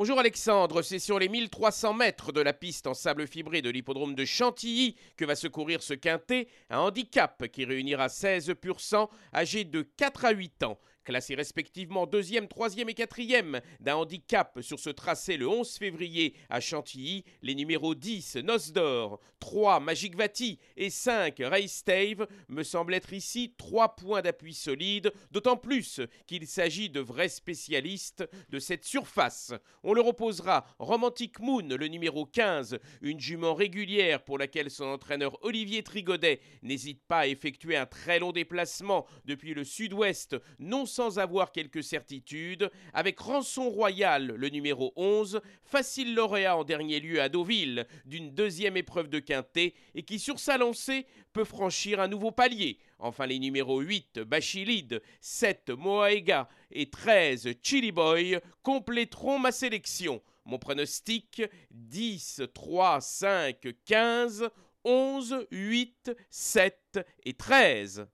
Bonjour Alexandre, c'est sur les 1300 mètres de la piste en sable fibré de l'hippodrome de Chantilly que va se courir ce quintet, un handicap qui réunira 16 pur sang âgés de 4 à 8 ans classés respectivement deuxième, troisième et quatrième d'un handicap sur ce tracé le 11 février à Chantilly, les numéros 10 Noce d'Or, 3 Magic Vati et 5 Race me semblent être ici trois points d'appui solides, d'autant plus qu'il s'agit de vrais spécialistes de cette surface. On leur opposera Romantic Moon, le numéro 15, une jument régulière pour laquelle son entraîneur Olivier Trigodet n'hésite pas à effectuer un très long déplacement depuis le sud-ouest, non sans avoir quelques certitudes, avec Rançon Royal, le numéro 11, facile lauréat en dernier lieu à Deauville d'une deuxième épreuve de quintet et qui sur sa lancée peut franchir un nouveau palier. Enfin les numéros 8 Bachilide, 7 Moaega et 13 Chili Boy compléteront ma sélection. Mon pronostic 10, 3, 5, 15, 11, 8, 7 et 13.